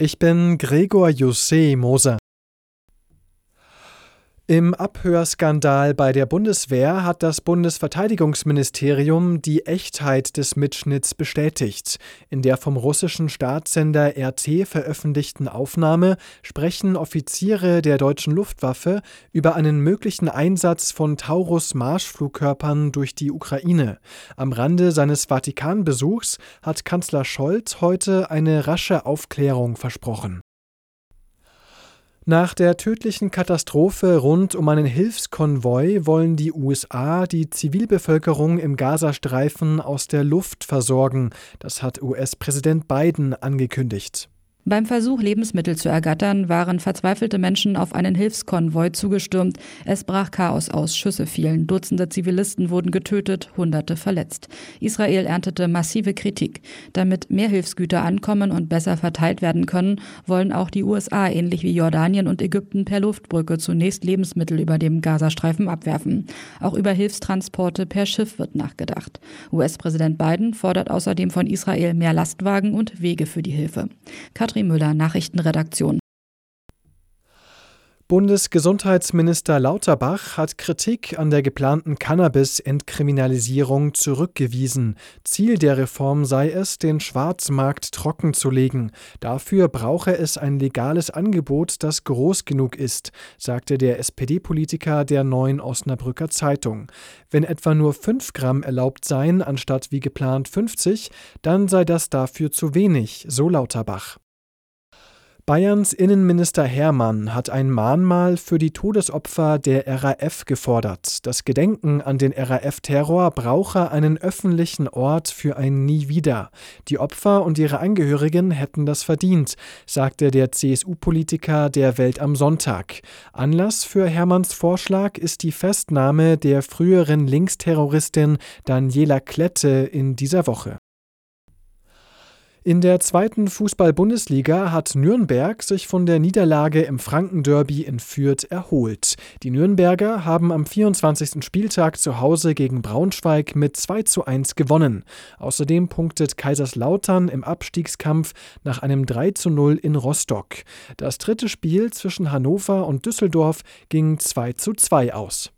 Ich bin Gregor Jussé Moser. Im Abhörskandal bei der Bundeswehr hat das Bundesverteidigungsministerium die Echtheit des Mitschnitts bestätigt. In der vom russischen Staatssender RT veröffentlichten Aufnahme sprechen Offiziere der deutschen Luftwaffe über einen möglichen Einsatz von Taurus-Marschflugkörpern durch die Ukraine. Am Rande seines Vatikanbesuchs hat Kanzler Scholz heute eine rasche Aufklärung versprochen. Nach der tödlichen Katastrophe rund um einen Hilfskonvoi wollen die USA die Zivilbevölkerung im Gazastreifen aus der Luft versorgen. Das hat US-Präsident Biden angekündigt. Beim Versuch, Lebensmittel zu ergattern, waren verzweifelte Menschen auf einen Hilfskonvoi zugestürmt. Es brach Chaos aus, Schüsse fielen, Dutzende Zivilisten wurden getötet, Hunderte verletzt. Israel erntete massive Kritik. Damit mehr Hilfsgüter ankommen und besser verteilt werden können, wollen auch die USA ähnlich wie Jordanien und Ägypten per Luftbrücke zunächst Lebensmittel über dem Gazastreifen abwerfen. Auch über Hilfstransporte per Schiff wird nachgedacht. US-Präsident Biden fordert außerdem von Israel mehr Lastwagen und Wege für die Hilfe. Katrin Müller, Nachrichtenredaktion. Bundesgesundheitsminister Lauterbach hat Kritik an der geplanten Cannabis-Entkriminalisierung zurückgewiesen. Ziel der Reform sei es, den Schwarzmarkt trockenzulegen. Dafür brauche es ein legales Angebot, das groß genug ist, sagte der SPD-Politiker der Neuen Osnabrücker Zeitung. Wenn etwa nur 5 Gramm erlaubt seien, anstatt wie geplant 50, dann sei das dafür zu wenig, so Lauterbach. Bayerns Innenminister Hermann hat ein Mahnmal für die Todesopfer der RAF gefordert. Das Gedenken an den RAF-Terror brauche einen öffentlichen Ort für ein Nie wieder. Die Opfer und ihre Angehörigen hätten das verdient, sagte der CSU-Politiker der Welt am Sonntag. Anlass für Hermanns Vorschlag ist die Festnahme der früheren Linksterroristin Daniela Klette in dieser Woche. In der zweiten Fußball-Bundesliga hat Nürnberg sich von der Niederlage im Frankenderby in Fürth erholt. Die Nürnberger haben am 24. Spieltag zu Hause gegen Braunschweig mit 2 zu 1 gewonnen. Außerdem punktet Kaiserslautern im Abstiegskampf nach einem 3 zu 0 in Rostock. Das dritte Spiel zwischen Hannover und Düsseldorf ging 2 zu 2 aus.